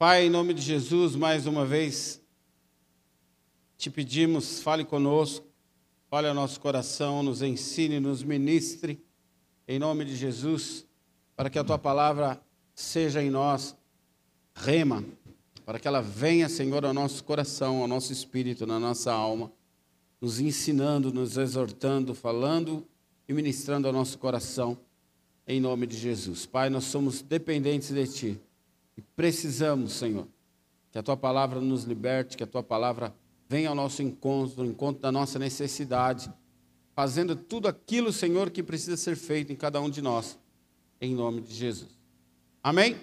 Pai, em nome de Jesus, mais uma vez, te pedimos, fale conosco, fale ao nosso coração, nos ensine, nos ministre, em nome de Jesus, para que a tua palavra seja em nós rema, para que ela venha, Senhor, ao nosso coração, ao nosso espírito, na nossa alma, nos ensinando, nos exortando, falando e ministrando ao nosso coração, em nome de Jesus. Pai, nós somos dependentes de Ti e precisamos, Senhor, que a tua palavra nos liberte, que a tua palavra venha ao nosso encontro, ao encontro da nossa necessidade, fazendo tudo aquilo, Senhor, que precisa ser feito em cada um de nós, em nome de Jesus. Amém?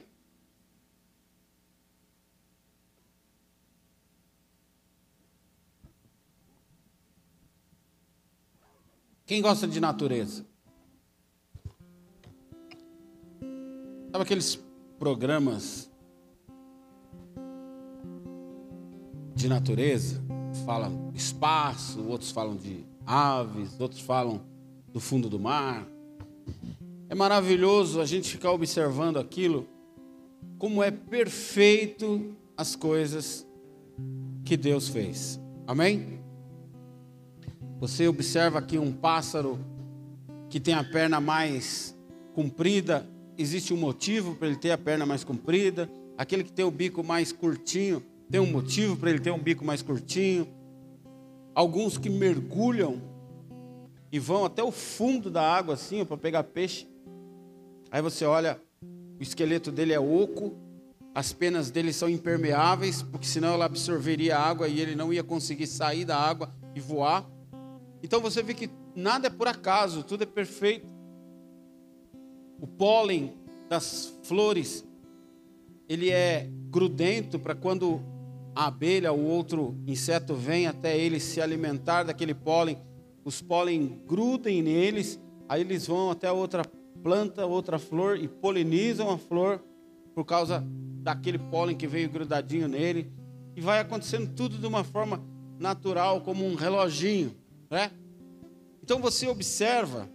Quem gosta de natureza? Sabe aqueles programas de natureza? Falam espaço, outros falam de aves, outros falam do fundo do mar. É maravilhoso a gente ficar observando aquilo, como é perfeito as coisas que Deus fez. Amém? Você observa aqui um pássaro que tem a perna mais comprida, existe um motivo para ele ter a perna mais comprida. Aquele que tem o bico mais curtinho, tem um motivo para ele ter um bico mais curtinho. Alguns que mergulham e vão até o fundo da água assim para pegar peixe. Aí você olha, o esqueleto dele é oco, as penas dele são impermeáveis, porque senão ela absorveria a água e ele não ia conseguir sair da água e voar. Então você vê que nada é por acaso, tudo é perfeito. O pólen das flores, ele é grudento para quando a abelha ou outro inseto vem até ele se alimentar daquele pólen, os pólen grudem neles, aí eles vão até outra planta, outra flor e polinizam a flor por causa daquele pólen que veio grudadinho nele. E vai acontecendo tudo de uma forma natural, como um reloginho. Né? Então você observa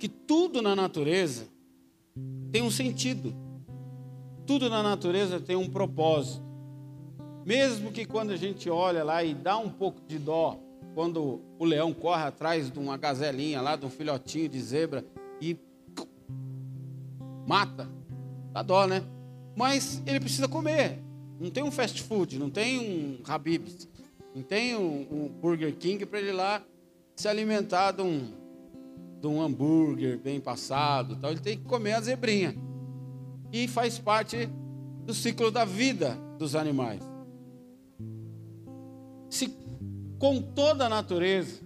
que tudo na natureza tem um sentido. Tudo na natureza tem um propósito. Mesmo que quando a gente olha lá e dá um pouco de dó, quando o leão corre atrás de uma gazelinha lá, de um filhotinho de zebra e mata, dá dó, né? Mas ele precisa comer. Não tem um fast food, não tem um Habib's. Não tem um, um Burger King para ele lá se alimentar de um, de um hambúrguer bem passado. Tal. Ele tem que comer a zebrinha. E faz parte do ciclo da vida dos animais. Se com toda a natureza,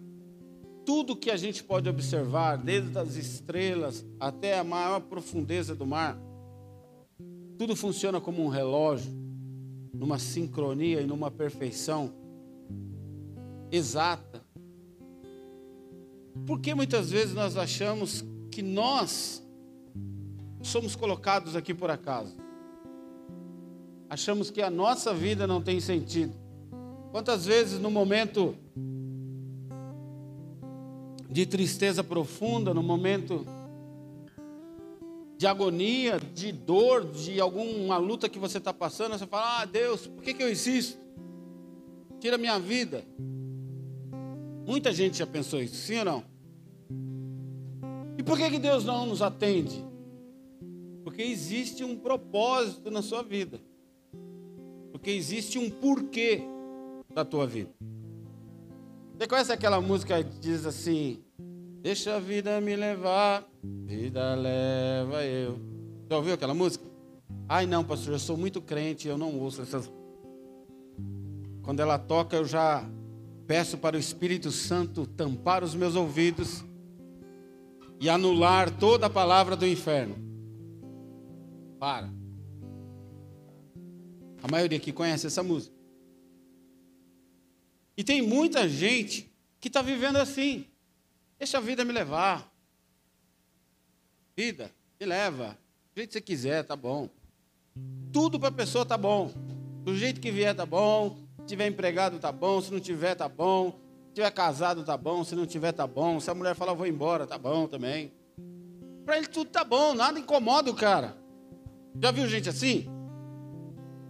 tudo que a gente pode observar, desde as estrelas até a maior profundeza do mar, tudo funciona como um relógio, numa sincronia e numa perfeição exata. Porque muitas vezes nós achamos que nós somos colocados aqui por acaso. Achamos que a nossa vida não tem sentido. Quantas vezes no momento de tristeza profunda, no momento de agonia, de dor, de alguma luta que você está passando, você fala: Ah, Deus, por que, que eu existo? Tira minha vida. Muita gente já pensou isso, sim ou não? Por que, que Deus não nos atende? Porque existe um propósito na sua vida. Porque existe um porquê da tua vida. Você conhece aquela música que diz assim: Deixa a vida me levar, vida leva eu. Já ouviu aquela música? Ai não, pastor, eu sou muito crente, eu não ouço essas. Quando ela toca, eu já Peço para o Espírito Santo tampar os meus ouvidos e anular toda a palavra do inferno. Para. A maioria aqui conhece essa música. E tem muita gente que está vivendo assim. Deixa a vida me levar. Vida, me leva. Do jeito que você quiser, tá bom. Tudo para a pessoa tá bom. Do jeito que vier, tá bom. Se tiver empregado, tá bom. Se não tiver, tá bom. Tiver casado, tá bom. Se não tiver, tá bom. Se a mulher falar, vou embora, tá bom também. Para ele tudo tá bom, nada incomoda o cara. Já viu gente assim?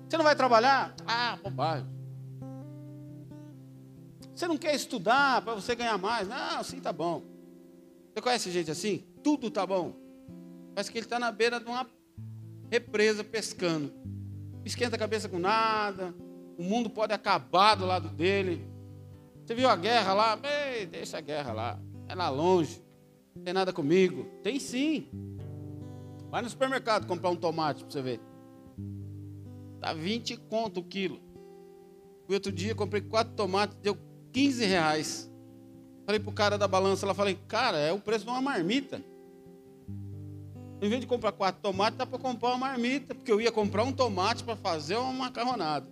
Você não vai trabalhar? Ah, bobagem. Você não quer estudar para você ganhar mais? Não, sim, tá bom. Você conhece gente assim? Tudo tá bom. Parece que ele está na beira de uma represa pescando. Esquenta a cabeça com nada. O mundo pode acabar do lado dele. Você viu a guerra lá? Ei, deixa a guerra lá. É lá longe. Não tem nada comigo. Tem sim. Vai no supermercado comprar um tomate para você ver. Tá 20 conto o quilo. O outro dia comprei quatro tomates, deu 15 reais. Falei pro cara da balança, ela falei, cara, é o preço de uma marmita. Em vez de comprar quatro tomates, dá para comprar uma marmita, porque eu ia comprar um tomate para fazer uma macarronada.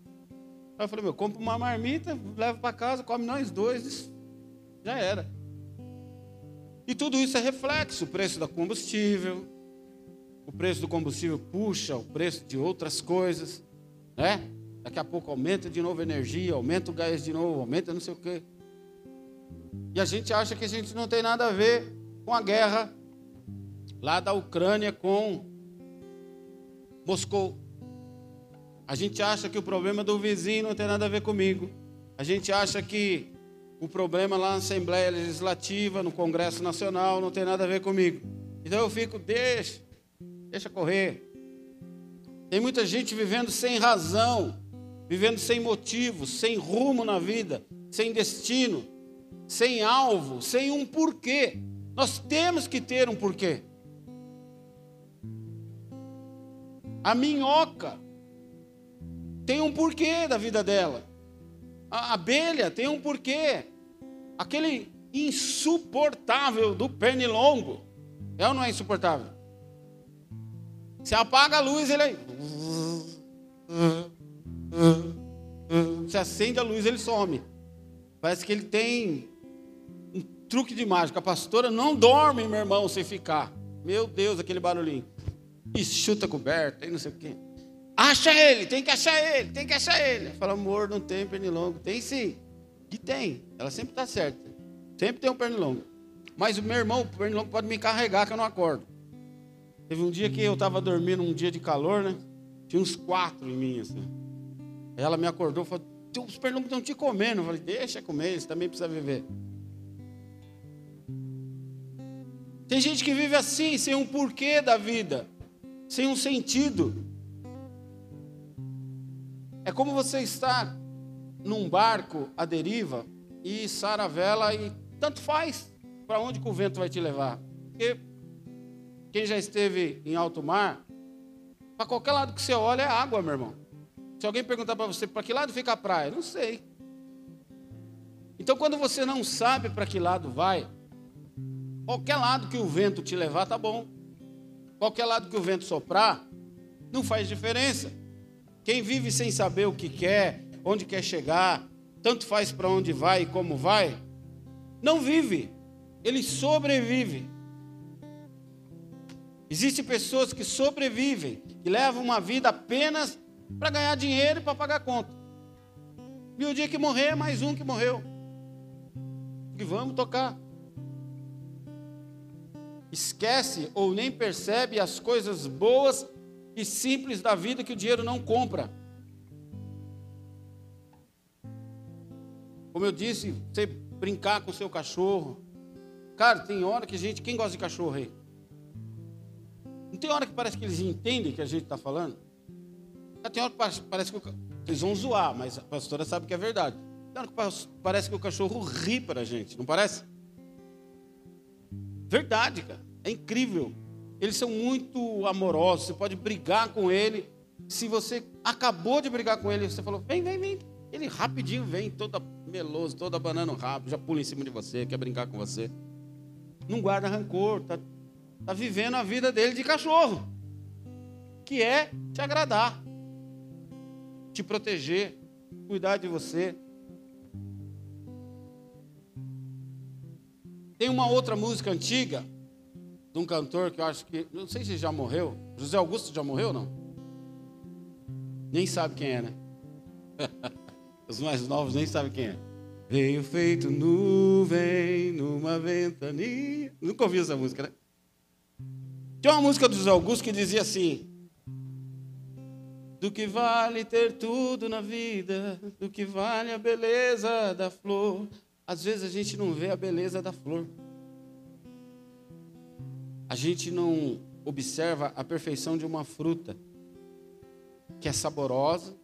Aí eu falei, meu, compro uma marmita, levo para casa, come nós dois, já era. E tudo isso é reflexo, o preço do combustível, o preço do combustível puxa o preço de outras coisas, né? Daqui a pouco aumenta de novo a energia, aumenta o gás de novo, aumenta não sei o quê. E a gente acha que a gente não tem nada a ver com a guerra lá da Ucrânia com Moscou. A gente acha que o problema do vizinho não tem nada a ver comigo. A gente acha que o problema lá na Assembleia Legislativa, no Congresso Nacional, não tem nada a ver comigo. Então eu fico, deixa, deixa correr. Tem muita gente vivendo sem razão, vivendo sem motivo, sem rumo na vida, sem destino, sem alvo, sem um porquê. Nós temos que ter um porquê. A minhoca tem um porquê da vida dela. A abelha tem um porquê. Aquele insuportável do pernilongo. É ou não é insuportável? Você apaga a luz, ele aí. Você acende a luz, ele some. Parece que ele tem um truque de mágica. A pastora não dorme, meu irmão, sem ficar. Meu Deus, aquele barulhinho. E chuta coberta, e não sei o quê. Acha ele, tem que achar ele, tem que achar ele. Fala, amor, não tem pernilongo. Tem sim. E tem. Ela sempre está certa. Sempre tem um pernilongo. Mas o meu irmão, o pernilongo pode me carregar que eu não acordo. Teve um dia que eu estava dormindo, um dia de calor, né? Tinha uns quatro em mim, assim. Ela me acordou e falou, os pernilongos estão te comendo. Eu falei, deixa comer, eles também precisam viver. Tem gente que vive assim, sem um porquê da vida sem um sentido. É como você estar num barco à deriva e a vela e tanto faz para onde o vento vai te levar. Porque quem já esteve em alto mar, para qualquer lado que você olha é água, meu irmão. Se alguém perguntar para você para que lado fica a praia, não sei. Então, quando você não sabe para que lado vai, qualquer lado que o vento te levar, tá bom. Qualquer lado que o vento soprar, não faz diferença. Quem vive sem saber o que quer, onde quer chegar, tanto faz para onde vai e como vai, não vive, ele sobrevive. Existem pessoas que sobrevivem, que levam uma vida apenas para ganhar dinheiro e para pagar conta. E o dia que morrer, é mais um que morreu. E vamos tocar esquece ou nem percebe as coisas boas e simples da vida que o dinheiro não compra. Como eu disse, você brincar com o seu cachorro. Cara, tem hora que a gente. Quem gosta de cachorro aí? Não tem hora que parece que eles entendem que a gente está falando? Tem hora que parece que eles vão zoar, mas a pastora sabe que é verdade. Tem hora que parece que o cachorro ri para a gente, não parece? Verdade, cara. É incrível. Eles são muito amorosos. Você pode brigar com ele. Se você acabou de brigar com ele, você falou: vem, vem, vem. Ele rapidinho vem, todo meloso, todo abanando o rabo, já pula em cima de você, quer brincar com você. Não guarda rancor, tá, tá vivendo a vida dele de cachorro, que é te agradar, te proteger, cuidar de você. Tem uma outra música antiga de um cantor que eu acho que, não sei se já morreu. José Augusto já morreu não? Nem sabe quem é, né? Os mais novos nem sabem quem é. Veio feito nuvem numa ventania. Nunca ouvi essa música, né? Tem uma música do José Augusto que dizia assim: do que vale ter tudo na vida, do que vale a beleza da flor. Às vezes a gente não vê a beleza da flor. A gente não observa a perfeição de uma fruta que é saborosa,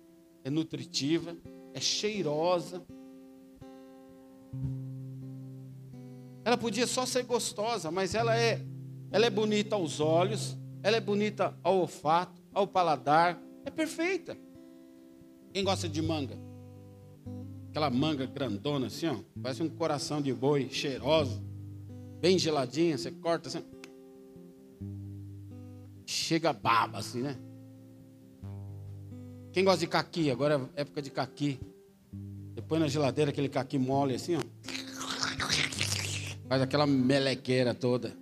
é nutritiva, é cheirosa. Ela podia só ser gostosa, mas ela é, ela é bonita aos olhos, ela é bonita ao olfato, ao paladar, é perfeita. Quem gosta de manga? Aquela manga grandona assim, ó, parece um coração de boi, cheirosa, bem geladinha, você corta assim. Chega baba assim, né? Quem gosta de caqui? Agora é época de caqui. Depois na geladeira aquele caqui mole assim, ó. Faz aquela melequeira toda.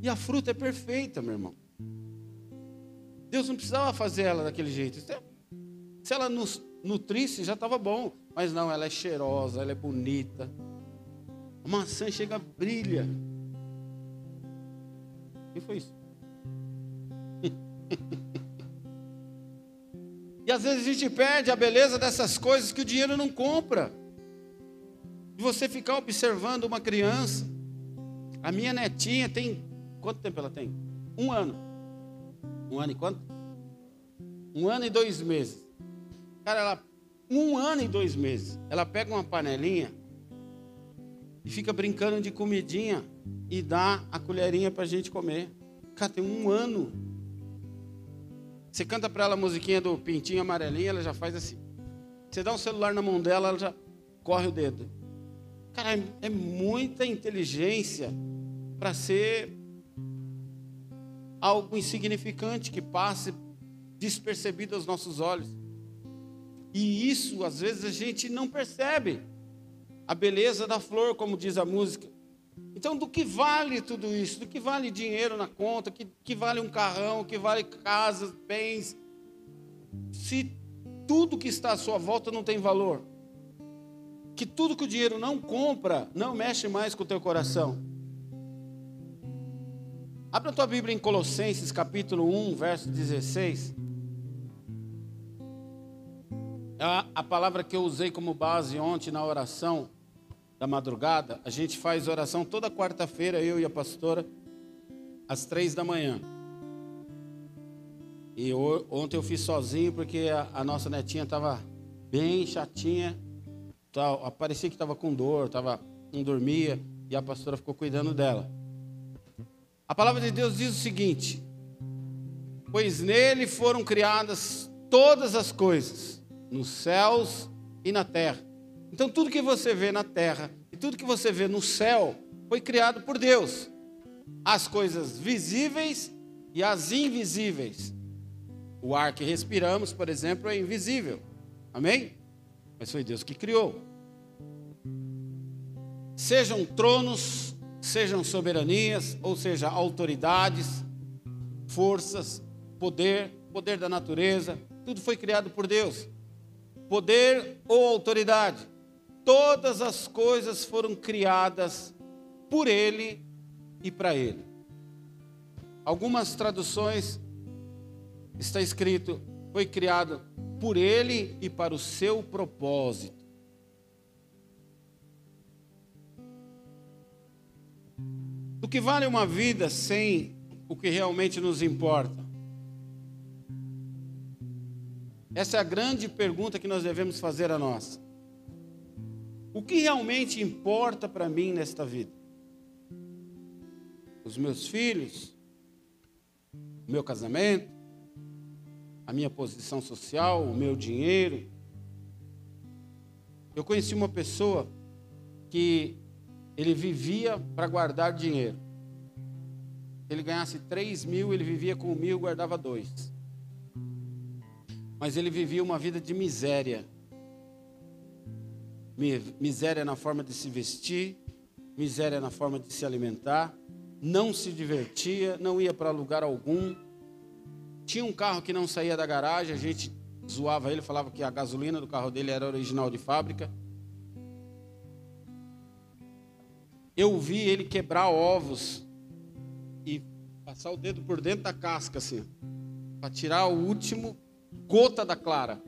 E a fruta é perfeita, meu irmão. Deus não precisava fazer ela daquele jeito. Se ela nos nutrisse, já estava bom. Mas não, ela é cheirosa, ela é bonita. A maçã chega, brilha. Que foi isso? E às vezes a gente perde a beleza dessas coisas que o dinheiro não compra. De você ficar observando uma criança. A minha netinha tem. Quanto tempo ela tem? Um ano. Um ano e quanto? Um ano e dois meses. Cara, ela. Um ano e dois meses. Ela pega uma panelinha e fica brincando de comidinha e dá a colherinha para a gente comer. Cara, tem um ano. Você canta para ela a musiquinha do pintinho amarelinho, ela já faz assim. Você dá um celular na mão dela, ela já corre o dedo. Cara, é, é muita inteligência para ser algo insignificante que passe despercebido aos nossos olhos. E isso, às vezes, a gente não percebe. A beleza da flor, como diz a música. Então, do que vale tudo isso? Do que vale dinheiro na conta? Que, que vale um carrão? Que vale casas, bens? Se tudo que está à sua volta não tem valor. Que tudo que o dinheiro não compra, não mexe mais com o teu coração. Abra a tua Bíblia em Colossenses capítulo 1, verso 16. A, a palavra que eu usei como base ontem na oração da madrugada, a gente faz oração toda quarta-feira, eu e a pastora, às três da manhã. E ontem eu fiz sozinho porque a, a nossa netinha estava bem chatinha, tá, parecia que estava com dor, tava, não dormia, e a pastora ficou cuidando dela. A palavra de Deus diz o seguinte: Pois nele foram criadas todas as coisas, nos céus e na terra. Então, tudo que você vê na terra e tudo que você vê no céu foi criado por Deus. As coisas visíveis e as invisíveis. O ar que respiramos, por exemplo, é invisível. Amém? Mas foi Deus que criou. Sejam tronos, sejam soberanias, ou seja, autoridades, forças, poder, poder da natureza, tudo foi criado por Deus. Poder ou autoridade, todas as coisas foram criadas por Ele e para Ele. Algumas traduções está escrito: foi criado por Ele e para o seu propósito. Do que vale uma vida sem o que realmente nos importa? Essa é a grande pergunta que nós devemos fazer a nós. O que realmente importa para mim nesta vida? Os meus filhos? O meu casamento? A minha posição social? O meu dinheiro? Eu conheci uma pessoa que ele vivia para guardar dinheiro. Ele ganhasse 3 mil, ele vivia com mil, guardava dois. Mas ele vivia uma vida de miséria. Miséria na forma de se vestir, miséria na forma de se alimentar, não se divertia, não ia para lugar algum. Tinha um carro que não saía da garagem, a gente zoava ele, falava que a gasolina do carro dele era original de fábrica. eu vi ele quebrar ovos e passar o dedo por dentro da casca, assim, para tirar o último gota da clara.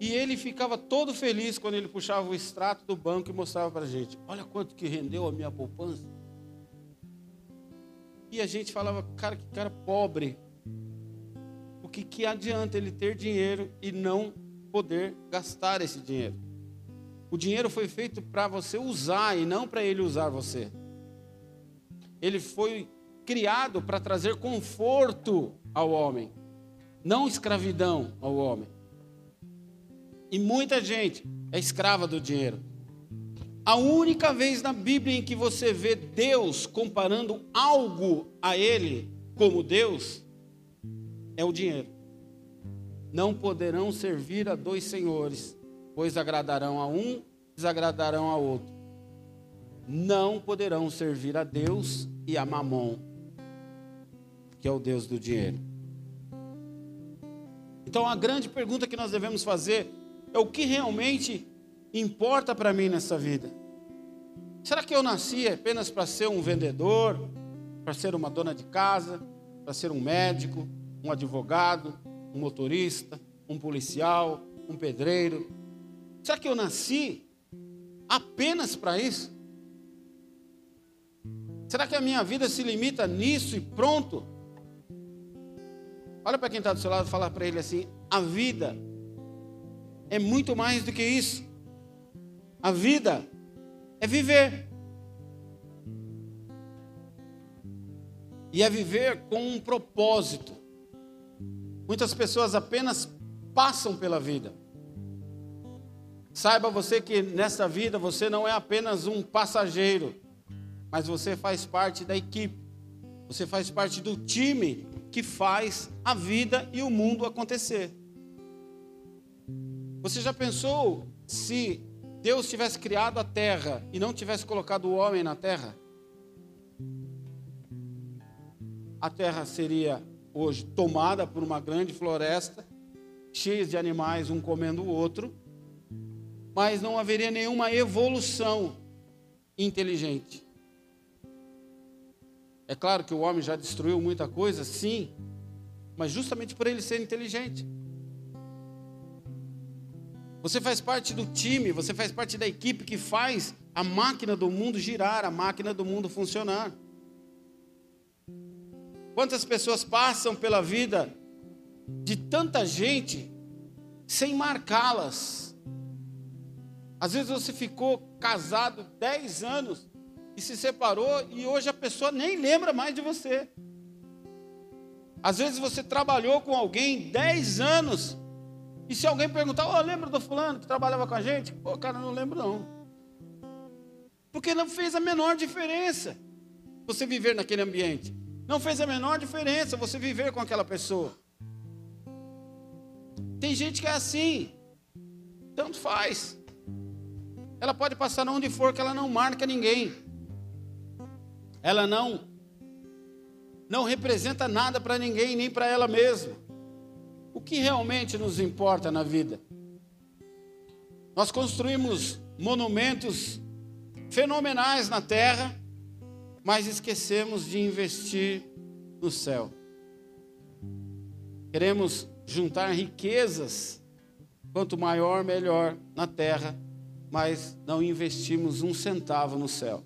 E ele ficava todo feliz quando ele puxava o extrato do banco e mostrava para a gente: olha quanto que rendeu a minha poupança. E a gente falava, cara, que cara pobre. O que, que adianta ele ter dinheiro e não poder gastar esse dinheiro? O dinheiro foi feito para você usar e não para ele usar você. Ele foi criado para trazer conforto ao homem, não escravidão ao homem. E muita gente é escrava do dinheiro. A única vez na Bíblia em que você vê Deus comparando algo a Ele como Deus é o dinheiro. Não poderão servir a dois senhores, pois agradarão a um, desagradarão a outro. Não poderão servir a Deus e a Mamon, que é o Deus do dinheiro. Então a grande pergunta que nós devemos fazer é o que realmente importa para mim nessa vida. Será que eu nasci apenas para ser um vendedor, para ser uma dona de casa, para ser um médico, um advogado, um motorista, um policial, um pedreiro? Será que eu nasci apenas para isso? Será que a minha vida se limita nisso e pronto? Olha para quem está do seu lado e fala para ele assim: a vida é muito mais do que isso. A vida é viver. E é viver com um propósito. Muitas pessoas apenas passam pela vida. Saiba você que nessa vida você não é apenas um passageiro, mas você faz parte da equipe. Você faz parte do time que faz a vida e o mundo acontecer. Você já pensou se Deus tivesse criado a terra e não tivesse colocado o homem na terra? A terra seria hoje tomada por uma grande floresta, cheia de animais, um comendo o outro, mas não haveria nenhuma evolução inteligente. É claro que o homem já destruiu muita coisa, sim, mas justamente por ele ser inteligente. Você faz parte do time, você faz parte da equipe que faz a máquina do mundo girar, a máquina do mundo funcionar. Quantas pessoas passam pela vida de tanta gente sem marcá-las? Às vezes você ficou casado 10 anos e se separou e hoje a pessoa nem lembra mais de você. Às vezes você trabalhou com alguém 10 anos e se alguém perguntar, oh, lembra do fulano que trabalhava com a gente? Pô, cara, não lembro não. Porque não fez a menor diferença você viver naquele ambiente. Não fez a menor diferença você viver com aquela pessoa. Tem gente que é assim. Tanto faz. Ela pode passar onde for que ela não marca ninguém. Ela não não representa nada para ninguém, nem para ela mesma o que realmente nos importa na vida. Nós construímos monumentos fenomenais na terra, mas esquecemos de investir no céu. Queremos juntar riquezas, quanto maior, melhor, na terra, mas não investimos um centavo no céu.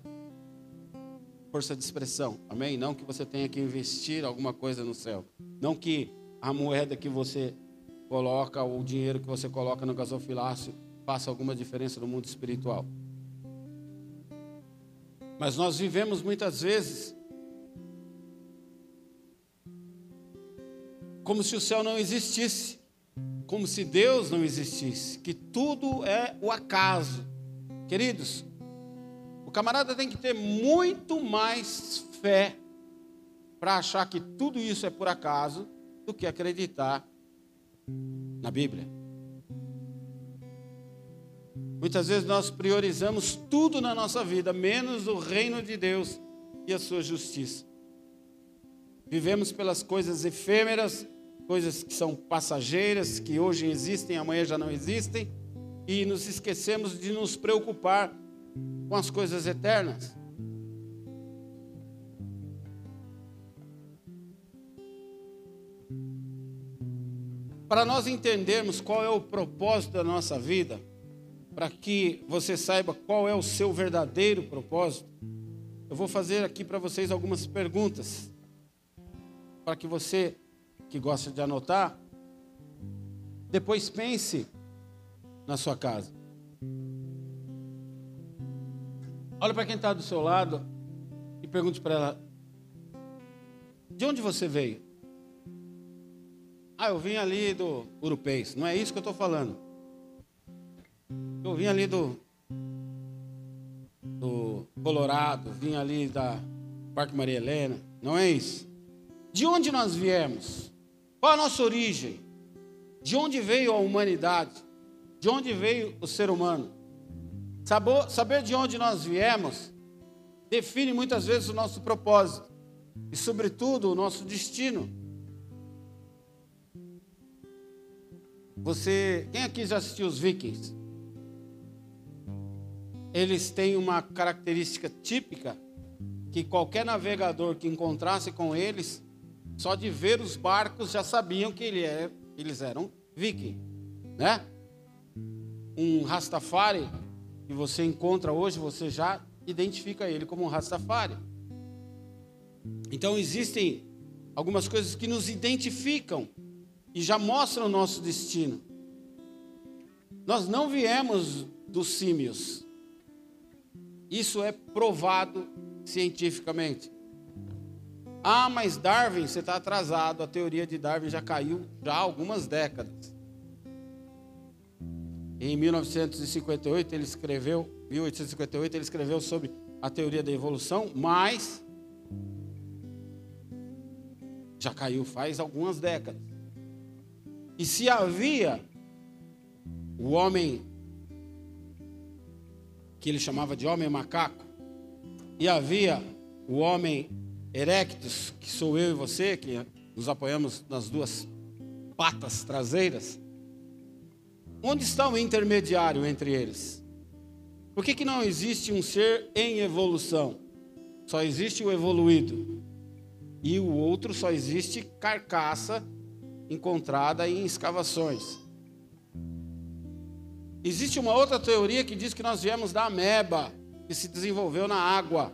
Força de expressão, amém? Não que você tenha que investir alguma coisa no céu. Não que a moeda que você coloca, o dinheiro que você coloca no gasofilácio, faça alguma diferença no mundo espiritual. Mas nós vivemos muitas vezes como se o céu não existisse, como se Deus não existisse, que tudo é o acaso. Queridos, o camarada tem que ter muito mais fé para achar que tudo isso é por acaso do que acreditar na Bíblia. Muitas vezes nós priorizamos tudo na nossa vida, menos o reino de Deus e a sua justiça. Vivemos pelas coisas efêmeras, coisas que são passageiras, que hoje existem, amanhã já não existem, e nos esquecemos de nos preocupar com as coisas eternas. Para nós entendermos qual é o propósito da nossa vida, para que você saiba qual é o seu verdadeiro propósito, eu vou fazer aqui para vocês algumas perguntas. Para que você que gosta de anotar, depois pense na sua casa. Olha para quem está do seu lado e pergunte para ela: De onde você veio? Ah, eu vim ali do Urupês. Não é isso que eu estou falando. Eu vim ali do, do Colorado, vim ali da Parque Maria Helena. Não é isso. De onde nós viemos? Qual a nossa origem? De onde veio a humanidade? De onde veio o ser humano? Saber de onde nós viemos define muitas vezes o nosso propósito e, sobretudo, o nosso destino. Você, quem aqui já assistiu os Vikings? Eles têm uma característica típica que qualquer navegador que encontrasse com eles, só de ver os barcos já sabiam que é, eles eram viking, né? Um Rastafari que você encontra hoje, você já identifica ele como um Rastafari. Então existem algumas coisas que nos identificam e já mostram o nosso destino. Nós não viemos dos símios. Isso é provado cientificamente. Ah, mas Darwin, você está atrasado. A teoria de Darwin já caiu já há algumas décadas. Em 1958 ele escreveu, 1858 ele escreveu sobre a teoria da evolução, mas já caiu faz algumas décadas. E se havia o homem que ele chamava de homem macaco, e havia o homem erectus, que sou eu e você, que nos apoiamos nas duas patas traseiras, Onde está o intermediário entre eles? Por que, que não existe um ser em evolução? Só existe o evoluído. E o outro só existe carcaça encontrada em escavações. Existe uma outra teoria que diz que nós viemos da ameba, que se desenvolveu na água.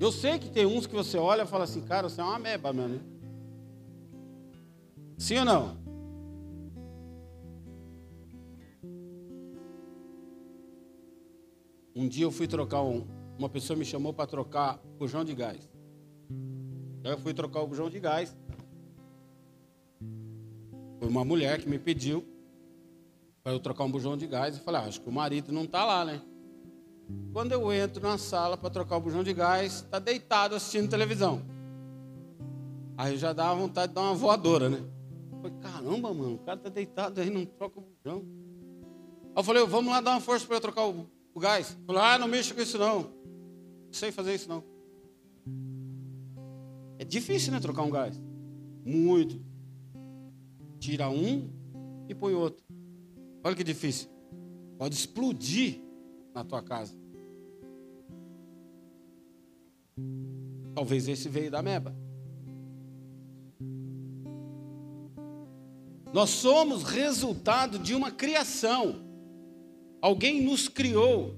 Eu sei que tem uns que você olha e fala assim, cara, você é uma ameba, mano. Sim ou não? Um dia eu fui trocar um, uma pessoa me chamou para trocar o bujão de gás. Eu fui trocar o bujão de gás. Foi uma mulher que me pediu para eu trocar um bujão de gás e falei, ah, acho que o marido não está lá, né? Quando eu entro na sala para trocar o bujão de gás, está deitado assistindo televisão. Aí já dá vontade de dar uma voadora, né? Eu falei, caramba, mano, o cara está deitado aí, não troca o bujão. Aí eu falei, vamos lá dar uma força para eu trocar o o gás. Falou, ah, não mexa com isso não. Não sei fazer isso não. É difícil, né, trocar um gás? Muito. Tira um e põe outro. Olha que difícil. Pode explodir na tua casa. Talvez esse veio da meba. Nós somos resultado de uma criação. Alguém nos criou.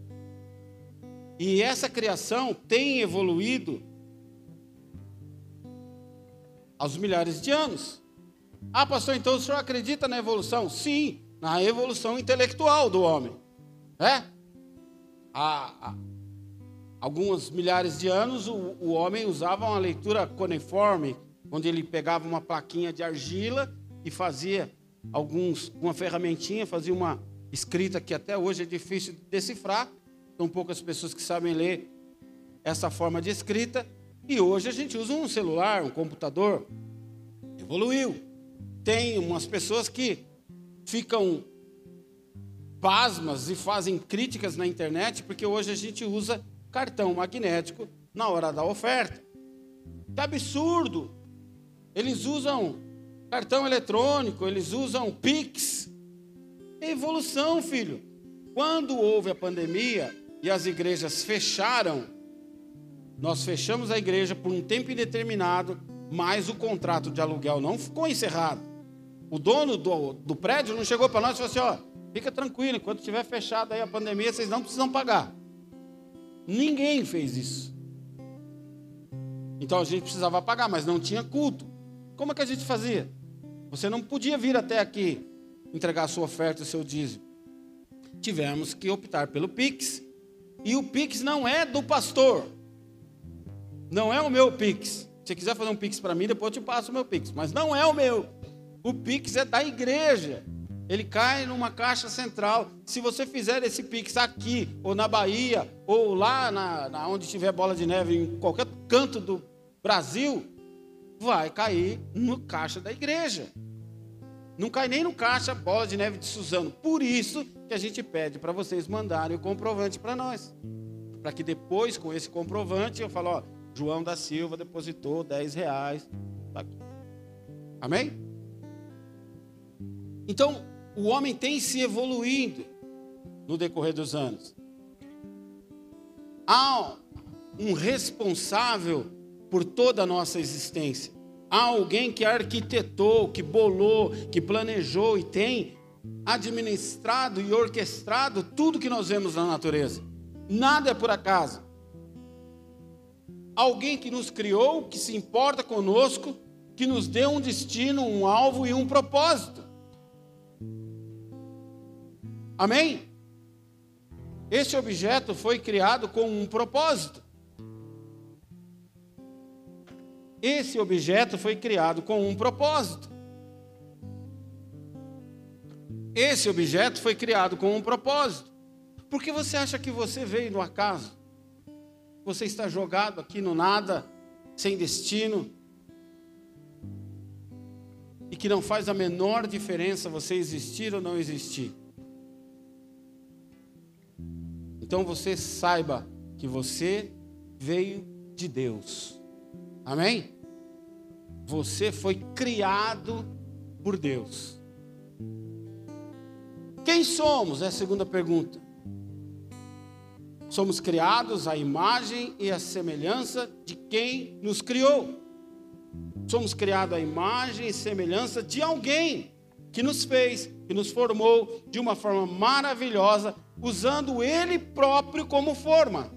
E essa criação tem evoluído aos milhares de anos. Ah, pastor, então o senhor acredita na evolução? Sim, na evolução intelectual do homem. É? Há, há alguns milhares de anos o, o homem usava uma leitura cuneiforme, onde ele pegava uma plaquinha de argila e fazia alguns, uma ferramentinha, fazia uma, escrita que até hoje é difícil de decifrar. São poucas pessoas que sabem ler essa forma de escrita. E hoje a gente usa um celular, um computador. Evoluiu. Tem umas pessoas que ficam pasmas e fazem críticas na internet porque hoje a gente usa cartão magnético na hora da oferta. Que absurdo! Eles usam cartão eletrônico, eles usam Pix, é evolução, filho. Quando houve a pandemia e as igrejas fecharam, nós fechamos a igreja por um tempo indeterminado mas o contrato de aluguel não ficou encerrado. O dono do, do prédio não chegou para nós e falou assim: ó, fica tranquilo, enquanto estiver fechado aí a pandemia, vocês não precisam pagar. Ninguém fez isso. Então a gente precisava pagar, mas não tinha culto. Como é que a gente fazia? Você não podia vir até aqui entregar a sua oferta, o seu dízimo. Tivemos que optar pelo Pix. E o Pix não é do pastor. Não é o meu Pix. Se você quiser fazer um Pix para mim, depois eu te passo o meu Pix. Mas não é o meu. O Pix é da igreja. Ele cai numa caixa central. Se você fizer esse Pix aqui, ou na Bahia, ou lá na, na onde tiver bola de neve, em qualquer canto do Brasil, vai cair no caixa da igreja. Não cai nem no caixa bola de neve de Suzano. Por isso que a gente pede para vocês mandarem o comprovante para nós. Para que depois, com esse comprovante, eu falo, ó, João da Silva depositou 10 reais. Tá Amém? Então, o homem tem se evoluindo no decorrer dos anos. Há um responsável por toda a nossa existência. Há alguém que arquitetou, que bolou, que planejou e tem administrado e orquestrado tudo que nós vemos na natureza. Nada é por acaso. Alguém que nos criou, que se importa conosco, que nos deu um destino, um alvo e um propósito. Amém? Este objeto foi criado com um propósito. Esse objeto foi criado com um propósito. Esse objeto foi criado com um propósito. Por que você acha que você veio no acaso? Você está jogado aqui no nada, sem destino, e que não faz a menor diferença você existir ou não existir. Então você saiba que você veio de Deus. Amém? Você foi criado por Deus. Quem somos? É a segunda pergunta. Somos criados à imagem e à semelhança de quem nos criou. Somos criados à imagem e semelhança de alguém que nos fez, que nos formou de uma forma maravilhosa, usando Ele próprio como forma.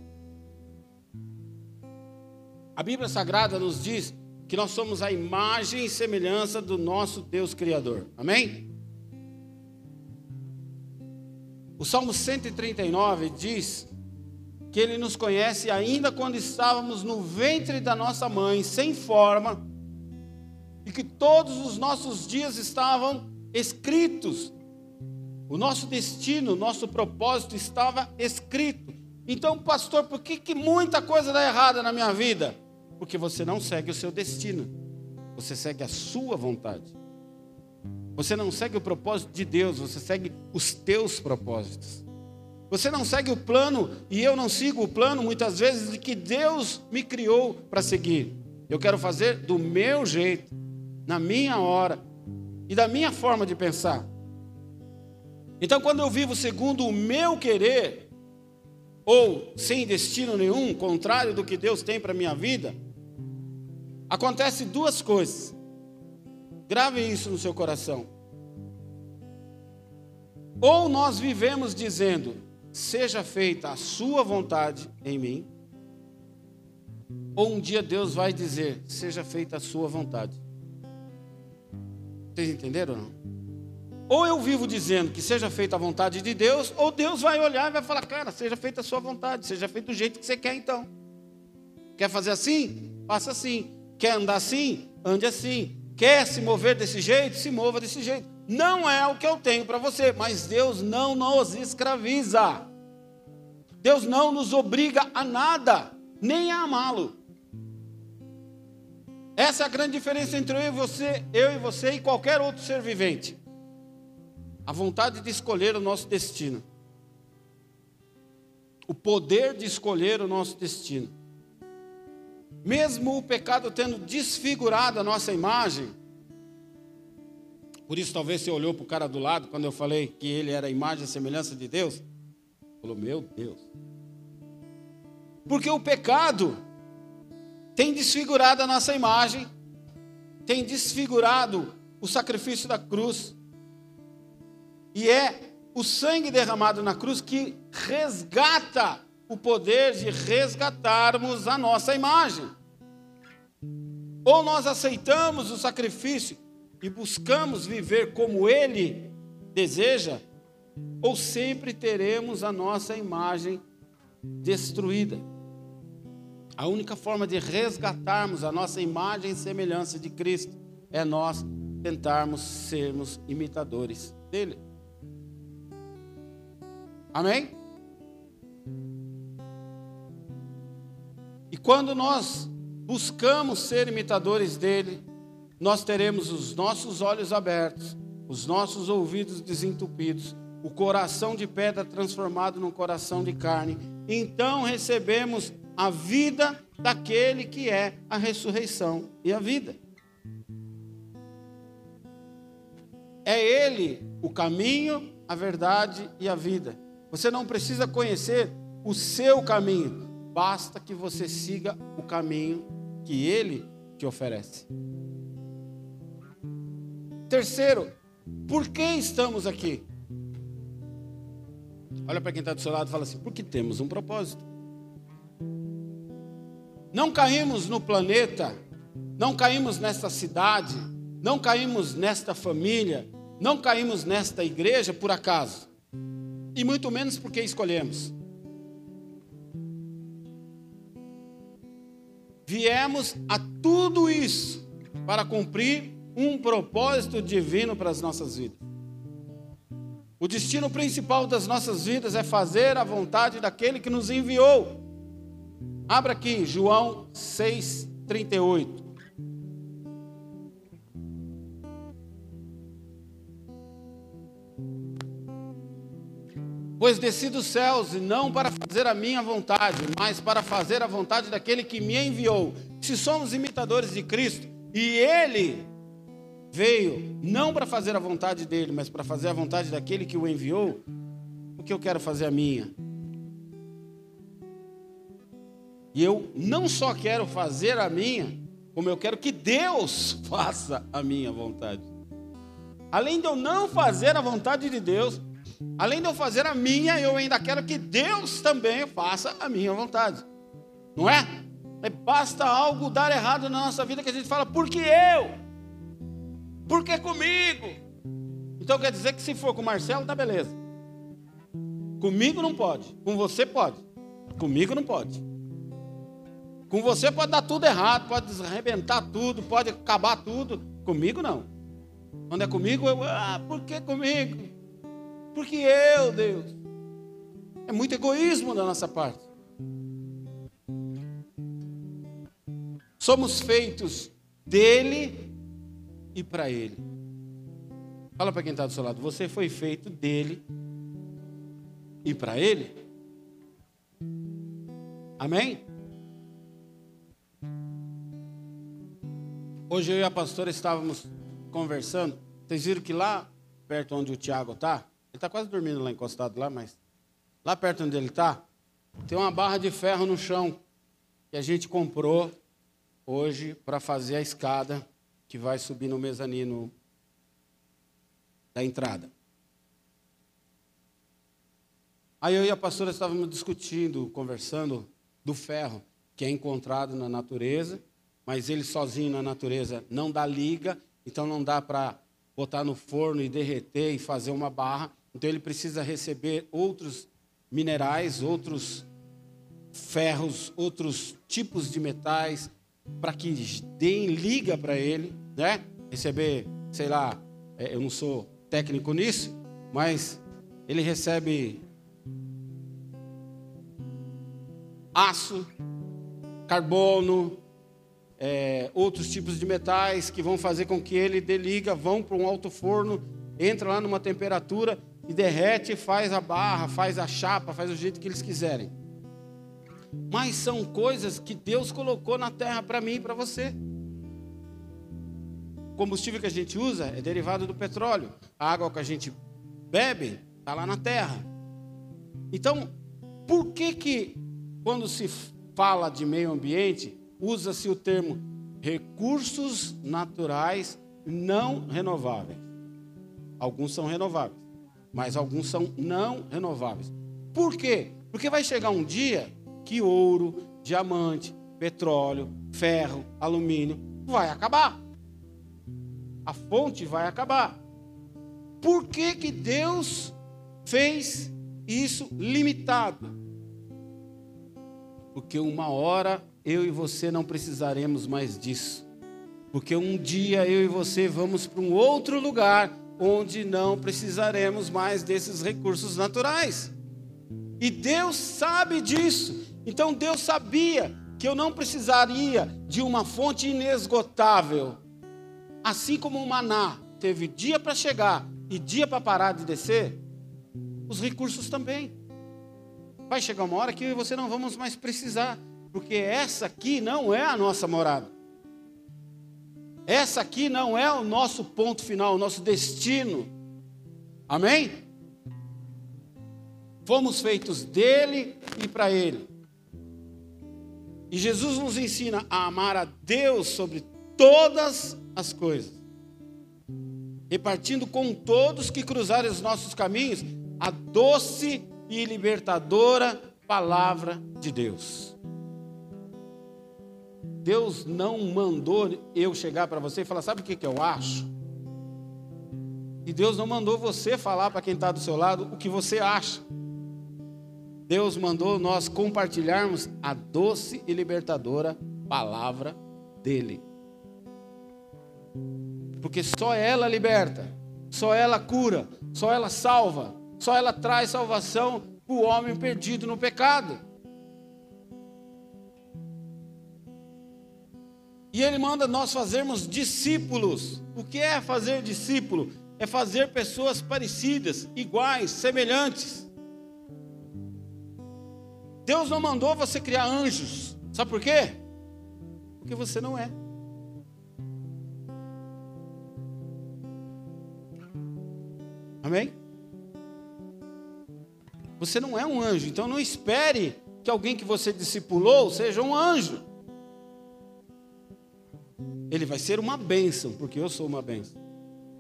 A Bíblia Sagrada nos diz que nós somos a imagem e semelhança do nosso Deus Criador. Amém? O Salmo 139 diz que Ele nos conhece ainda quando estávamos no ventre da nossa mãe, sem forma, e que todos os nossos dias estavam escritos. O nosso destino, o nosso propósito estava escrito. Então, pastor, por que, que muita coisa dá errada na minha vida? Porque você não segue o seu destino, você segue a sua vontade. Você não segue o propósito de Deus, você segue os teus propósitos. Você não segue o plano e eu não sigo o plano muitas vezes de que Deus me criou para seguir. Eu quero fazer do meu jeito, na minha hora e da minha forma de pensar. Então, quando eu vivo segundo o meu querer, ou sem destino nenhum, contrário do que Deus tem para minha vida, acontece duas coisas. Grave isso no seu coração. Ou nós vivemos dizendo, seja feita a sua vontade em mim, ou um dia Deus vai dizer, seja feita a sua vontade. Vocês entenderam ou não? Ou eu vivo dizendo que seja feita a vontade de Deus, ou Deus vai olhar e vai falar, cara, seja feita a sua vontade, seja feito do jeito que você quer então. Quer fazer assim? Faça assim. Quer andar assim? Ande assim. Quer se mover desse jeito? Se mova desse jeito. Não é o que eu tenho para você, mas Deus não nos escraviza. Deus não nos obriga a nada, nem a amá-lo. Essa é a grande diferença entre eu e você, eu e você e qualquer outro ser vivente. A vontade de escolher o nosso destino. O poder de escolher o nosso destino. Mesmo o pecado tendo desfigurado a nossa imagem, por isso talvez você olhou para o cara do lado quando eu falei que ele era a imagem e semelhança de Deus. Falou, meu Deus. Porque o pecado tem desfigurado a nossa imagem, tem desfigurado o sacrifício da cruz. E é o sangue derramado na cruz que resgata o poder de resgatarmos a nossa imagem. Ou nós aceitamos o sacrifício e buscamos viver como Ele deseja, ou sempre teremos a nossa imagem destruída. A única forma de resgatarmos a nossa imagem e semelhança de Cristo é nós tentarmos sermos imitadores dele. Amém? E quando nós buscamos ser imitadores dele, nós teremos os nossos olhos abertos, os nossos ouvidos desentupidos, o coração de pedra transformado num coração de carne. Então recebemos a vida daquele que é a ressurreição e a vida. É Ele o caminho, a verdade e a vida. Você não precisa conhecer o seu caminho, basta que você siga o caminho que Ele te oferece. Terceiro, por que estamos aqui? Olha para quem está do seu lado e fala assim: porque temos um propósito. Não caímos no planeta, não caímos nesta cidade, não caímos nesta família, não caímos nesta igreja por acaso, e muito menos porque escolhemos. Viemos a tudo isso para cumprir um propósito divino para as nossas vidas. O destino principal das nossas vidas é fazer a vontade daquele que nos enviou. Abra aqui, João 6,38. Pois desci dos céus e não para fazer a minha vontade, mas para fazer a vontade daquele que me enviou. Se somos imitadores de Cristo e Ele veio não para fazer a vontade dele, mas para fazer a vontade daquele que o enviou, o que eu quero fazer a minha? E eu não só quero fazer a minha, como eu quero que Deus faça a minha vontade. Além de eu não fazer a vontade de Deus, além de eu fazer a minha, eu ainda quero que Deus também faça a minha vontade. Não é? é basta algo dar errado na nossa vida que a gente fala, porque eu? Por que comigo? Então quer dizer que se for com o Marcelo, tá beleza. Comigo não pode. Com você pode. Comigo não pode. Com você pode dar tudo errado, pode arrebentar tudo, pode acabar tudo. Comigo não. Quando é comigo, eu, ah, por que comigo? Porque eu, Deus. É muito egoísmo da nossa parte. Somos feitos dele e para ele. Fala para quem está do seu lado, você foi feito dele e para ele. Amém? Hoje eu e a pastora estávamos conversando. Vocês viram que lá perto onde o Tiago está, ele está quase dormindo lá encostado lá, mas lá perto onde ele está, tem uma barra de ferro no chão que a gente comprou hoje para fazer a escada que vai subir no mezanino da entrada. Aí eu e a pastora estávamos discutindo, conversando do ferro que é encontrado na natureza mas ele sozinho na natureza não dá liga, então não dá para botar no forno e derreter e fazer uma barra. Então ele precisa receber outros minerais, outros ferros, outros tipos de metais para que deem liga para ele, né? Receber, sei lá, é, eu não sou técnico nisso, mas ele recebe aço, carbono, é, outros tipos de metais que vão fazer com que ele deliga, vão para um alto forno, entra lá numa temperatura e derrete, faz a barra, faz a chapa, faz o jeito que eles quiserem. Mas são coisas que Deus colocou na terra para mim e para você. Combustível que a gente usa é derivado do petróleo. A água que a gente bebe está lá na terra. Então, por que que quando se fala de meio ambiente, usa-se o termo recursos naturais não renováveis. Alguns são renováveis, mas alguns são não renováveis. Por quê? Porque vai chegar um dia que ouro, diamante, petróleo, ferro, alumínio vai acabar. A fonte vai acabar. Por que, que Deus fez isso limitado? Porque uma hora eu e você não precisaremos mais disso. Porque um dia eu e você vamos para um outro lugar onde não precisaremos mais desses recursos naturais. E Deus sabe disso. Então Deus sabia que eu não precisaria de uma fonte inesgotável. Assim como o maná teve dia para chegar e dia para parar de descer, os recursos também. Vai chegar uma hora que você não vamos mais precisar porque essa aqui não é a nossa morada. Essa aqui não é o nosso ponto final, o nosso destino. Amém? Fomos feitos dele e para ele. E Jesus nos ensina a amar a Deus sobre todas as coisas, repartindo com todos que cruzarem os nossos caminhos a doce e libertadora palavra de Deus. Deus não mandou eu chegar para você e falar: sabe o que, que eu acho? E Deus não mandou você falar para quem está do seu lado o que você acha. Deus mandou nós compartilharmos a doce e libertadora palavra dEle. Porque só ela liberta, só ela cura, só ela salva, só ela traz salvação para o homem perdido no pecado. E ele manda nós fazermos discípulos. O que é fazer discípulo? É fazer pessoas parecidas, iguais, semelhantes. Deus não mandou você criar anjos. Sabe por quê? Porque você não é. Amém? Você não é um anjo, então não espere que alguém que você discipulou seja um anjo. Ele vai ser uma bênção, porque eu sou uma bênção.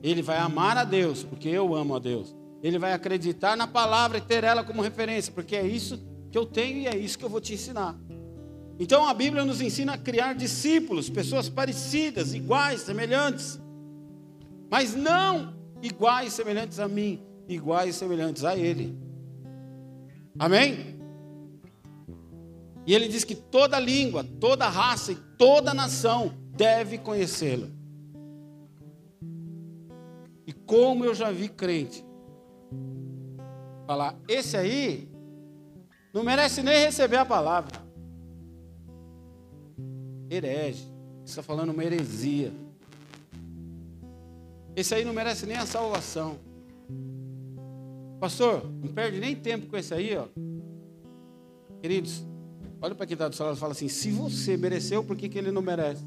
Ele vai amar a Deus, porque eu amo a Deus. Ele vai acreditar na palavra e ter ela como referência, porque é isso que eu tenho e é isso que eu vou te ensinar. Então a Bíblia nos ensina a criar discípulos, pessoas parecidas, iguais, semelhantes. Mas não iguais, semelhantes a mim, iguais, semelhantes a Ele. Amém? E ele diz que toda língua, toda raça e toda nação deve conhecê-lo. E como eu já vi crente falar, esse aí não merece nem receber a palavra. Herege, está falando uma heresia. Esse aí não merece nem a salvação. Pastor, não perde nem tempo com esse aí, ó. Queridos, olha para quem está do seu lado e fala assim: se você mereceu, por que, que ele não merece?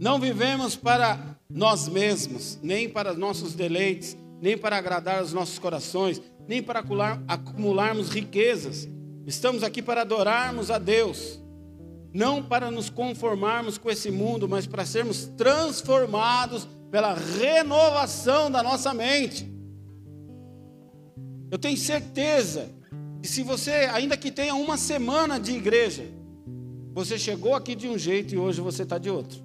Não vivemos para nós mesmos, nem para nossos deleites, nem para agradar os nossos corações, nem para acumularmos riquezas. Estamos aqui para adorarmos a Deus, não para nos conformarmos com esse mundo, mas para sermos transformados pela renovação da nossa mente. Eu tenho certeza que se você, ainda que tenha uma semana de igreja, você chegou aqui de um jeito e hoje você está de outro.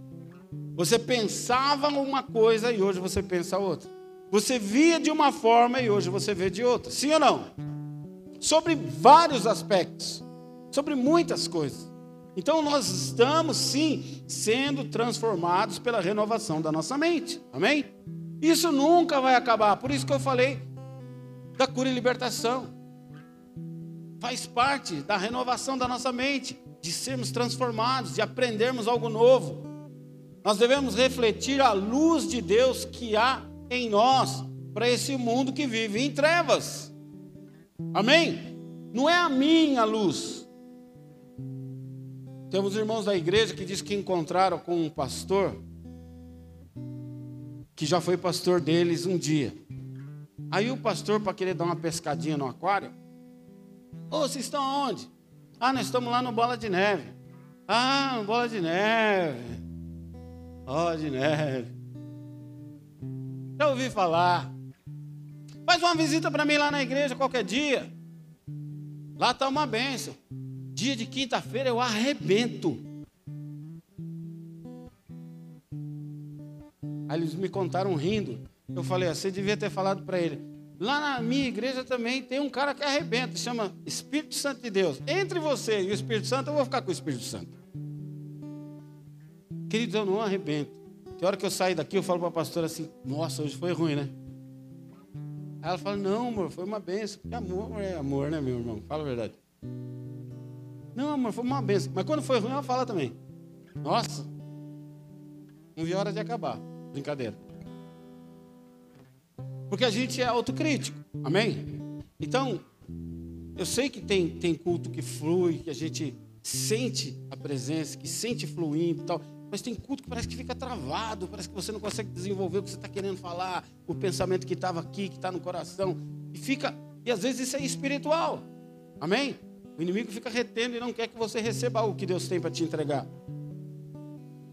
Você pensava uma coisa e hoje você pensa outra. Você via de uma forma e hoje você vê de outra. Sim ou não? Sobre vários aspectos, sobre muitas coisas. Então nós estamos sim sendo transformados pela renovação da nossa mente. Amém? Isso nunca vai acabar. Por isso que eu falei da cura e libertação. Faz parte da renovação da nossa mente, de sermos transformados, de aprendermos algo novo. Nós devemos refletir a luz de Deus que há em nós para esse mundo que vive em trevas. Amém? Não é a minha luz. Temos irmãos da igreja que diz que encontraram com um pastor que já foi pastor deles um dia. Aí o pastor, para querer dar uma pescadinha no aquário, ô, oh, vocês estão aonde? Ah, nós estamos lá no Bola de Neve. Ah, Bola de Neve. Bola de Neve. Já ouvi falar. Faz uma visita para mim lá na igreja qualquer dia. Lá está uma benção. Dia de quinta-feira eu arrebento. Aí eles me contaram rindo. Eu falei, ah, você devia ter falado para ele. Lá na minha igreja também tem um cara que arrebenta, chama Espírito Santo de Deus. Entre você e o Espírito Santo, eu vou ficar com o Espírito Santo. Queridos, eu não arrebento. Tem hora que eu saio daqui, eu falo para a pastora assim: Nossa, hoje foi ruim, né? Aí ela fala: Não, amor, foi uma benção. Porque amor é amor, né, meu irmão? Fala a verdade. Não, amor, foi uma benção. Mas quando foi ruim, ela fala também: Nossa, não vi a hora de acabar. Brincadeira. Porque a gente é autocrítico. Amém? Então, eu sei que tem, tem culto que flui, que a gente sente a presença, que sente fluindo e tal. Mas tem culto que parece que fica travado, parece que você não consegue desenvolver o que você está querendo falar, o pensamento que estava aqui, que está no coração. E fica, e às vezes isso é espiritual. Amém? O inimigo fica retendo e não quer que você receba o que Deus tem para te entregar.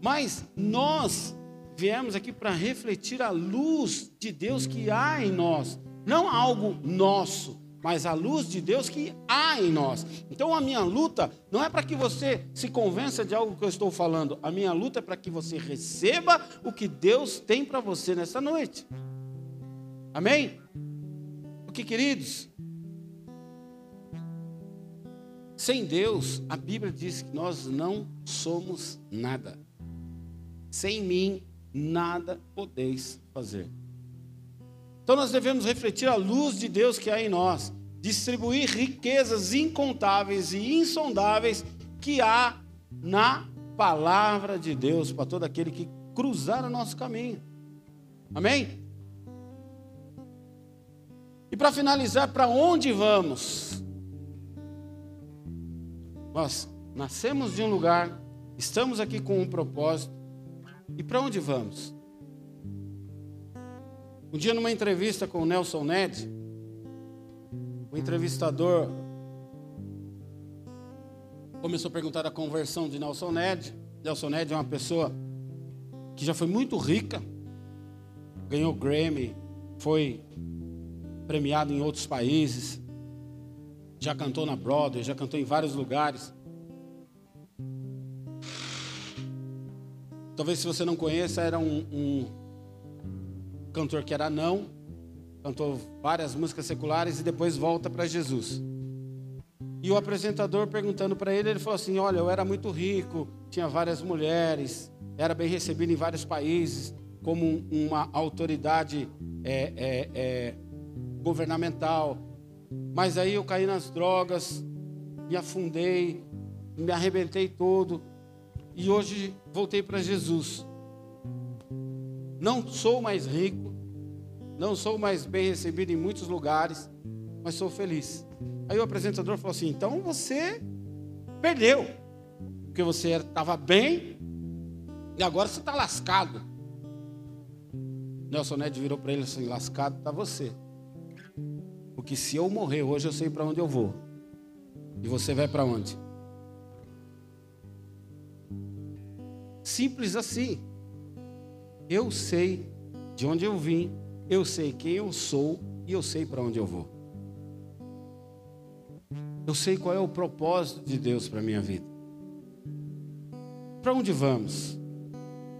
Mas nós viemos aqui para refletir a luz de Deus que há em nós, não algo nosso mas a luz de Deus que há em nós. Então a minha luta não é para que você se convença de algo que eu estou falando, a minha luta é para que você receba o que Deus tem para você nessa noite. Amém? Porque, queridos, sem Deus, a Bíblia diz que nós não somos nada. Sem mim, nada podeis fazer. Então nós devemos refletir a luz de Deus que há em nós distribuir riquezas incontáveis e insondáveis que há na palavra de Deus para todo aquele que cruzar o nosso caminho. Amém? E para finalizar, para onde vamos? Nós nascemos de um lugar, estamos aqui com um propósito, e para onde vamos? Um dia, numa entrevista com o Nelson Ned, o entrevistador começou a perguntar da conversão de Nelson Ned. Nelson Ned é uma pessoa que já foi muito rica, ganhou Grammy, foi premiado em outros países, já cantou na Broadway, já cantou em vários lugares. Talvez se você não conheça, era um, um cantor que era não, cantou várias músicas seculares e depois volta para Jesus. E o apresentador perguntando para ele, ele falou assim: Olha, eu era muito rico, tinha várias mulheres, era bem recebido em vários países, como uma autoridade é, é, é, governamental. Mas aí eu caí nas drogas, me afundei, me arrebentei todo, e hoje voltei para Jesus. Não sou mais rico, não sou mais bem recebido em muitos lugares, mas sou feliz. Aí o apresentador falou assim: então você perdeu, porque você estava bem e agora você está lascado. Nelson Ned virou para ele assim: lascado está você. Porque se eu morrer hoje, eu sei para onde eu vou. E você vai para onde? Simples assim. Eu sei de onde eu vim, eu sei quem eu sou e eu sei para onde eu vou. Eu sei qual é o propósito de Deus para minha vida. Para onde vamos?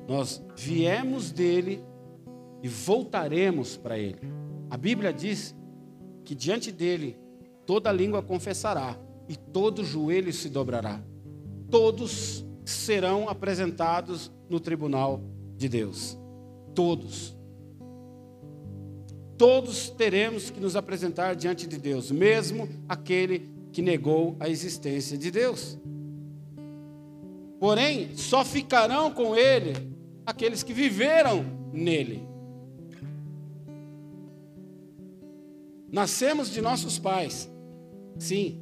Nós viemos dele e voltaremos para ele. A Bíblia diz que diante dele toda língua confessará e todo joelho se dobrará. Todos serão apresentados no tribunal de Deus. Todos todos teremos que nos apresentar diante de Deus, mesmo aquele que negou a existência de Deus. Porém, só ficarão com ele aqueles que viveram nele. Nascemos de nossos pais, sim.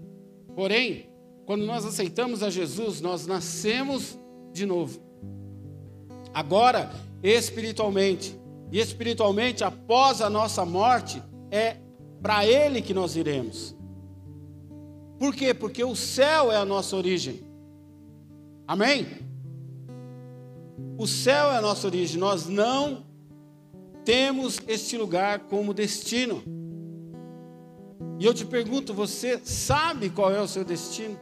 Porém, quando nós aceitamos a Jesus, nós nascemos de novo. Agora, espiritualmente, e espiritualmente, após a nossa morte, é para Ele que nós iremos. Por quê? Porque o céu é a nossa origem. Amém? O céu é a nossa origem. Nós não temos este lugar como destino. E eu te pergunto, você sabe qual é o seu destino?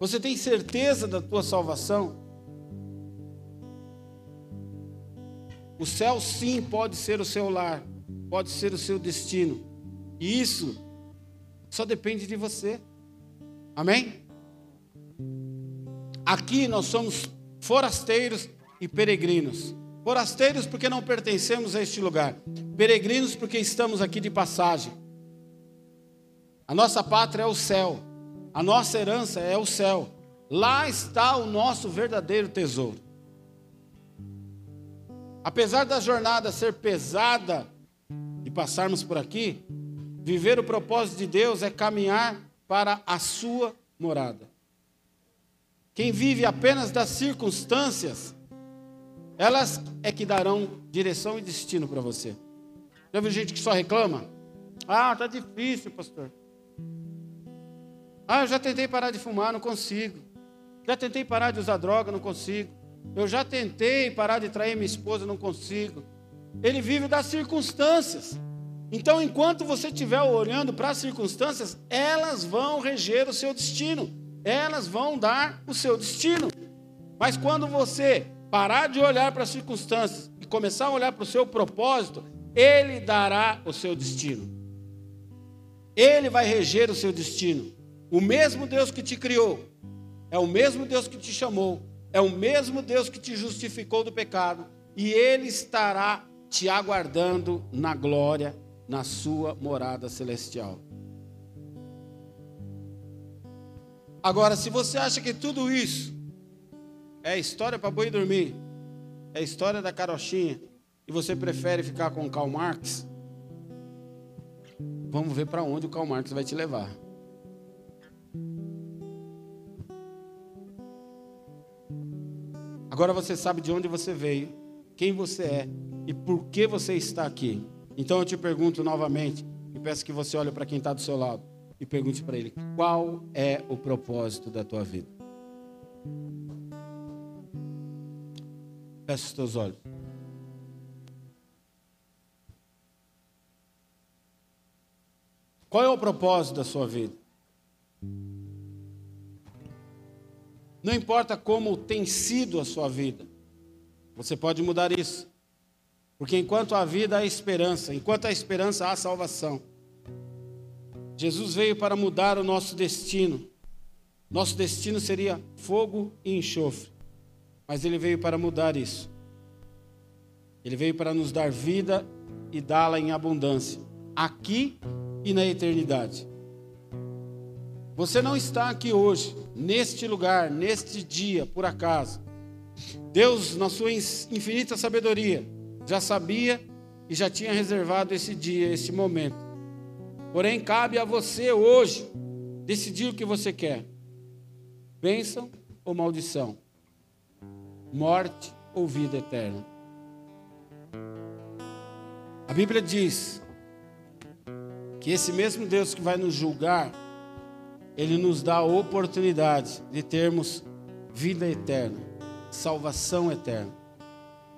Você tem certeza da tua salvação? O céu sim pode ser o seu lar, pode ser o seu destino. E isso só depende de você. Amém? Aqui nós somos forasteiros e peregrinos. Forasteiros porque não pertencemos a este lugar. Peregrinos porque estamos aqui de passagem. A nossa pátria é o céu. A nossa herança é o céu. Lá está o nosso verdadeiro tesouro. Apesar da jornada ser pesada de passarmos por aqui, viver o propósito de Deus é caminhar para a sua morada. Quem vive apenas das circunstâncias, elas é que darão direção e destino para você. Já viu gente que só reclama? Ah, tá difícil, pastor. Ah, eu já tentei parar de fumar, não consigo. Já tentei parar de usar droga, não consigo. Eu já tentei parar de trair minha esposa, não consigo. Ele vive das circunstâncias. Então, enquanto você estiver olhando para as circunstâncias, elas vão reger o seu destino. Elas vão dar o seu destino. Mas quando você parar de olhar para as circunstâncias e começar a olhar para o seu propósito, ele dará o seu destino. Ele vai reger o seu destino. O mesmo Deus que te criou, é o mesmo Deus que te chamou, é o mesmo Deus que te justificou do pecado, e Ele estará te aguardando na glória, na sua morada celestial. Agora, se você acha que tudo isso é história para boi dormir, é história da carochinha, e você prefere ficar com Karl Marx, vamos ver para onde o Karl Marx vai te levar. Agora você sabe de onde você veio, quem você é e por que você está aqui. Então eu te pergunto novamente, e peço que você olhe para quem está do seu lado e pergunte para ele: qual é o propósito da tua vida? Feche os teus olhos. Qual é o propósito da sua vida? Não importa como tem sido a sua vida, você pode mudar isso. Porque enquanto há vida, há esperança. Enquanto há esperança, há salvação. Jesus veio para mudar o nosso destino. Nosso destino seria fogo e enxofre. Mas ele veio para mudar isso. Ele veio para nos dar vida e dá-la em abundância, aqui e na eternidade. Você não está aqui hoje, neste lugar, neste dia, por acaso. Deus, na sua infinita sabedoria, já sabia e já tinha reservado esse dia, esse momento. Porém, cabe a você hoje decidir o que você quer: bênção ou maldição, morte ou vida eterna. A Bíblia diz que esse mesmo Deus que vai nos julgar, ele nos dá a oportunidade de termos vida eterna, salvação eterna.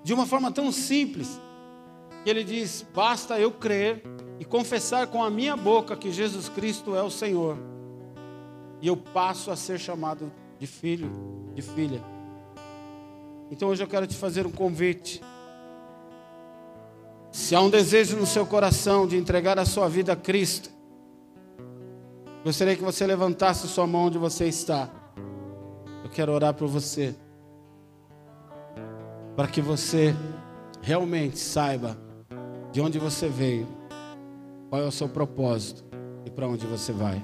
De uma forma tão simples, ele diz: basta eu crer e confessar com a minha boca que Jesus Cristo é o Senhor, e eu passo a ser chamado de filho, de filha. Então hoje eu quero te fazer um convite. Se há um desejo no seu coração de entregar a sua vida a Cristo, Gostaria que você levantasse sua mão onde você está. Eu quero orar por você. Para que você realmente saiba de onde você veio, qual é o seu propósito e para onde você vai.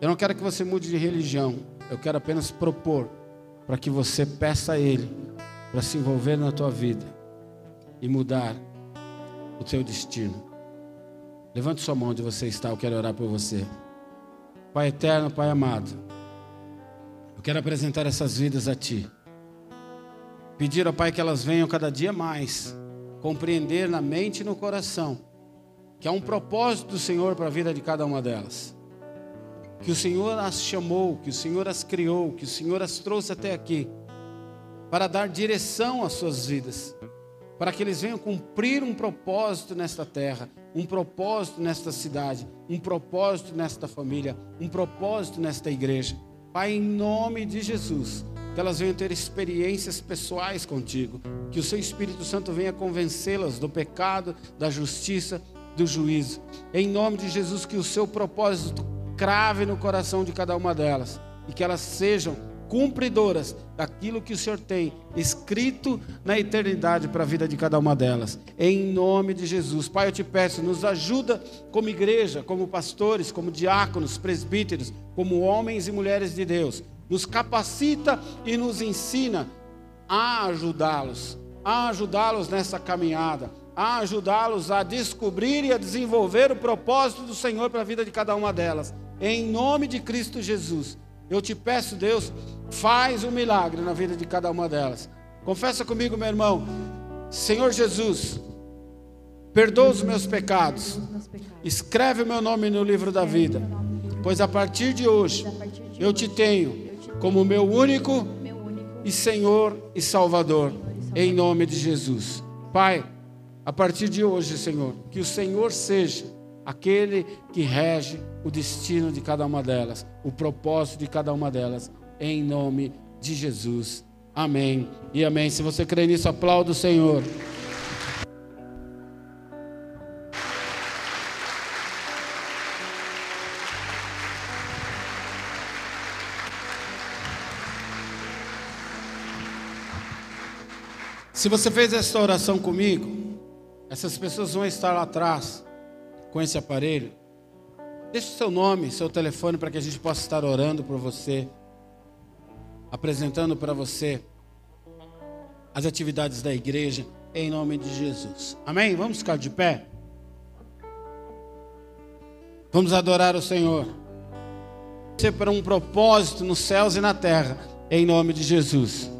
Eu não quero que você mude de religião. Eu quero apenas propor para que você peça a Ele para se envolver na tua vida e mudar o teu destino. Levante sua mão onde você está. Eu quero orar por você. Pai eterno, Pai amado, eu quero apresentar essas vidas a Ti. Pedir ao Pai que elas venham cada dia mais compreender na mente e no coração que há um propósito do Senhor para a vida de cada uma delas. que o Senhor as chamou, que o Senhor as criou, que o Senhor as trouxe até aqui, para dar direção às suas vidas, para que eles venham cumprir um propósito nesta terra, um propósito nesta cidade, um propósito nesta família, um propósito nesta igreja. Pai, em nome de Jesus, que elas venham ter experiências pessoais contigo, que o seu Espírito Santo venha convencê-las do pecado, da justiça, do juízo. Em nome de Jesus, que o seu propósito crave no coração de cada uma delas e que elas sejam cumpridoras daquilo que o Senhor tem escrito na eternidade para a vida de cada uma delas. Em nome de Jesus. Pai, eu te peço, nos ajuda como igreja, como pastores, como diáconos, presbíteros, como homens e mulheres de Deus. Nos capacita e nos ensina a ajudá-los, a ajudá-los nessa caminhada, a ajudá-los a descobrir e a desenvolver o propósito do Senhor para a vida de cada uma delas. Em nome de Cristo Jesus. Eu te peço, Deus, faz um milagre na vida de cada uma delas. Confessa comigo, meu irmão. Senhor Jesus, perdoa os meus pecados. Escreve o meu nome no livro da vida. Pois a partir de hoje eu te tenho como meu único e Senhor e Salvador. Em nome de Jesus. Pai, a partir de hoje, Senhor, que o Senhor seja aquele que rege o destino de cada uma delas, o propósito de cada uma delas, em nome de Jesus. Amém e amém. Se você crê nisso, aplauda o Senhor. Se você fez essa oração comigo, essas pessoas vão estar lá atrás com esse aparelho, deixe seu nome, seu telefone para que a gente possa estar orando por você, apresentando para você as atividades da igreja em nome de Jesus. Amém? Vamos ficar de pé? Vamos adorar o Senhor. Ser para um propósito nos céus e na terra, em nome de Jesus.